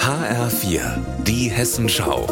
HR4, die Hessenschau.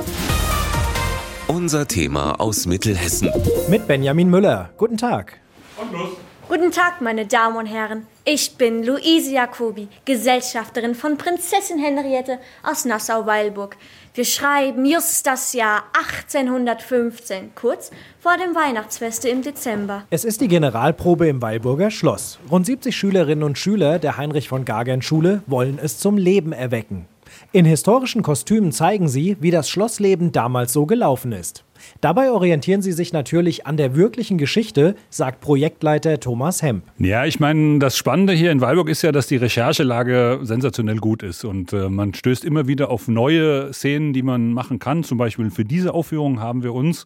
Unser Thema aus Mittelhessen. Mit Benjamin Müller. Guten Tag. Und los. Guten Tag, meine Damen und Herren. Ich bin Luise Jacobi, Gesellschafterin von Prinzessin Henriette aus Nassau-Weilburg. Wir schreiben just das Jahr 1815, kurz vor dem Weihnachtsfeste im Dezember. Es ist die Generalprobe im Weilburger Schloss. Rund 70 Schülerinnen und Schüler der Heinrich von Gagern Schule wollen es zum Leben erwecken. In historischen Kostümen zeigen sie, wie das Schlossleben damals so gelaufen ist. Dabei orientieren sie sich natürlich an der wirklichen Geschichte, sagt Projektleiter Thomas Hemp. Ja, ich meine, das Spannende hier in Weilburg ist ja, dass die Recherchelage sensationell gut ist und äh, man stößt immer wieder auf neue Szenen, die man machen kann. Zum Beispiel für diese Aufführung haben wir uns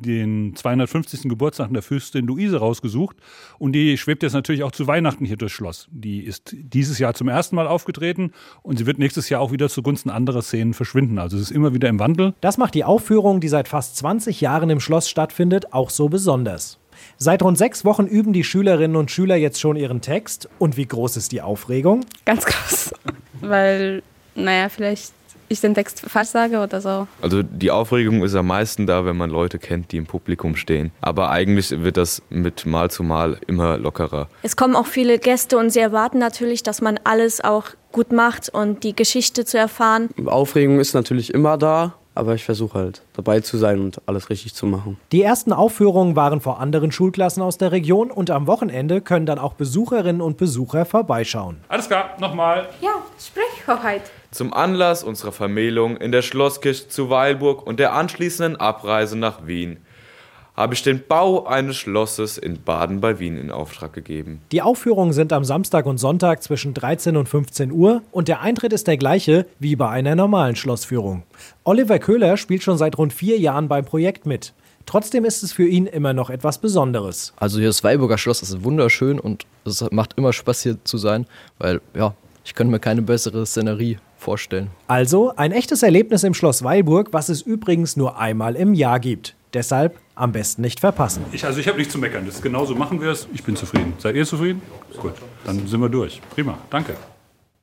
den 250. Geburtstag der Fürstin Luise rausgesucht. Und die schwebt jetzt natürlich auch zu Weihnachten hier durchs Schloss. Die ist dieses Jahr zum ersten Mal aufgetreten und sie wird nächstes Jahr auch wieder zugunsten anderer Szenen verschwinden. Also es ist immer wieder im Wandel. Das macht die Aufführung, die seit fast 20 Jahren im Schloss stattfindet, auch so besonders. Seit rund sechs Wochen üben die Schülerinnen und Schüler jetzt schon ihren Text. Und wie groß ist die Aufregung? Ganz groß. Weil, naja, vielleicht ich den Text falsch sage oder so. Also die Aufregung ist am meisten da, wenn man Leute kennt, die im Publikum stehen. Aber eigentlich wird das mit Mal zu Mal immer lockerer. Es kommen auch viele Gäste und sie erwarten natürlich, dass man alles auch gut macht und die Geschichte zu erfahren. Aufregung ist natürlich immer da. Aber ich versuche halt dabei zu sein und alles richtig zu machen. Die ersten Aufführungen waren vor anderen Schulklassen aus der Region und am Wochenende können dann auch Besucherinnen und Besucher vorbeischauen. Alles klar, nochmal. Ja, Sprechhoheit. Zum Anlass unserer Vermählung in der Schlosskirche zu Weilburg und der anschließenden Abreise nach Wien habe ich den Bau eines Schlosses in Baden bei Wien in Auftrag gegeben. Die Aufführungen sind am Samstag und Sonntag zwischen 13 und 15 Uhr und der Eintritt ist der gleiche wie bei einer normalen Schlossführung. Oliver Köhler spielt schon seit rund vier Jahren beim Projekt mit. Trotzdem ist es für ihn immer noch etwas Besonderes. Also hier das Weilburger Schloss ist wunderschön und es macht immer Spaß hier zu sein, weil ja, ich könnte mir keine bessere Szenerie vorstellen. Also ein echtes Erlebnis im Schloss Weilburg, was es übrigens nur einmal im Jahr gibt. Deshalb am besten nicht verpassen. Ich, also ich habe nichts zu meckern. Das ist genauso machen wir es. Ich bin zufrieden. Seid ihr zufrieden? Gut, dann sind wir durch. Prima, danke.